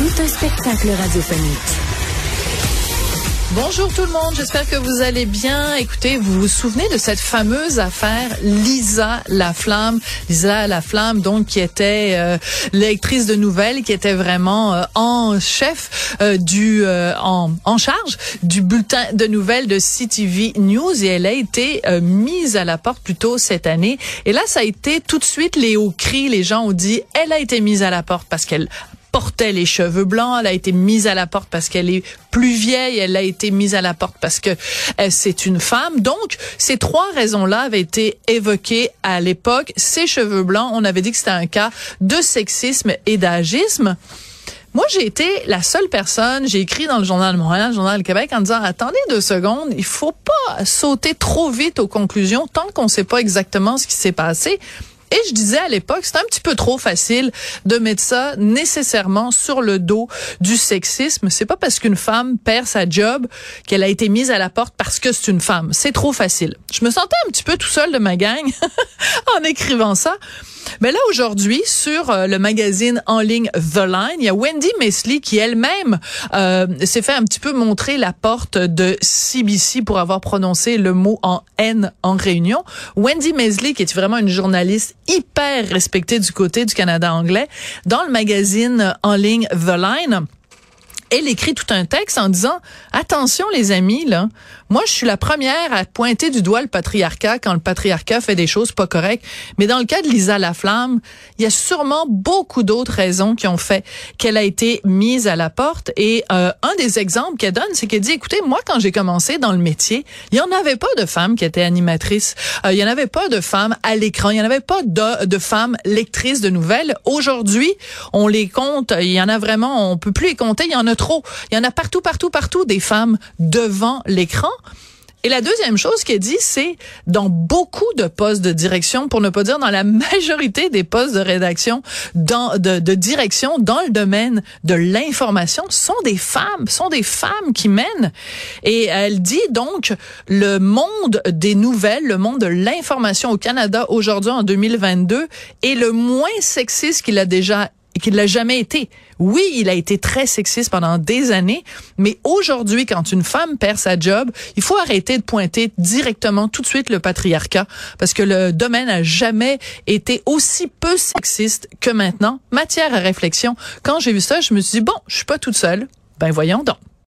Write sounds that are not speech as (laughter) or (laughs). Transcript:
Tout un spectacle radiophonique. Bonjour tout le monde, j'espère que vous allez bien. Écoutez, vous vous souvenez de cette fameuse affaire Lisa Laflamme, Lisa Laflamme donc qui était euh, lectrice de nouvelles, qui était vraiment euh, en chef euh, du euh, en, en charge du bulletin de nouvelles de CTV News et elle a été mise à la porte plus tôt cette année. Et là, ça a été tout de suite les hauts cris. Les gens ont dit, elle a été mise à la porte parce qu'elle portait les cheveux blancs, elle a été mise à la porte parce qu'elle est plus vieille, elle a été mise à la porte parce que euh, c'est une femme. Donc, ces trois raisons-là avaient été évoquées à l'époque. Ces cheveux blancs, on avait dit que c'était un cas de sexisme et d'agisme. Moi, j'ai été la seule personne, j'ai écrit dans le Journal de Montréal, le Journal du Québec, en disant, attendez deux secondes, il faut pas sauter trop vite aux conclusions tant qu'on sait pas exactement ce qui s'est passé. Et je disais à l'époque, c'est un petit peu trop facile de mettre ça nécessairement sur le dos du sexisme. C'est pas parce qu'une femme perd sa job qu'elle a été mise à la porte parce que c'est une femme. C'est trop facile. Je me sentais un petit peu tout seul de ma gang (laughs) en écrivant ça. Mais là, aujourd'hui, sur euh, le magazine en ligne The Line, il y a Wendy Mesley qui elle-même euh, s'est fait un petit peu montrer la porte de CBC pour avoir prononcé le mot en N en réunion. Wendy Mesley, qui est vraiment une journaliste hyper respectée du côté du Canada anglais, dans le magazine en ligne The Line, elle écrit tout un texte en disant attention les amis là. Moi je suis la première à pointer du doigt le patriarcat quand le patriarcat fait des choses pas correctes. Mais dans le cas de Lisa Laflamme il y a sûrement beaucoup d'autres raisons qui ont fait qu'elle a été mise à la porte. Et euh, un des exemples qu'elle donne c'est qu'elle dit écoutez moi quand j'ai commencé dans le métier il y en avait pas de femmes qui étaient animatrices. Euh, il y en avait pas de femmes à l'écran. Il y en avait pas de, de femmes lectrices de nouvelles. Aujourd'hui on les compte. Il y en a vraiment on peut plus les compter. Il y en a Il y en a partout, partout, partout des femmes devant l'écran. Et la deuxième chose qu'elle dit, c'est dans beaucoup de postes de direction, pour ne pas dire dans la majorité des postes de rédaction, dans, de, de direction dans le domaine de l'information, sont des femmes, sont des femmes qui mènent. Et elle dit donc le monde des nouvelles, le monde de l'information au Canada aujourd'hui en 2022 est le moins sexiste qu'il a déjà qu'il l'a jamais été. Oui, il a été très sexiste pendant des années, mais aujourd'hui, quand une femme perd sa job, il faut arrêter de pointer directement tout de suite le patriarcat, parce que le domaine a jamais été aussi peu sexiste que maintenant. Matière à réflexion. Quand j'ai vu ça, je me suis dit, bon, je suis pas toute seule. Ben voyons donc.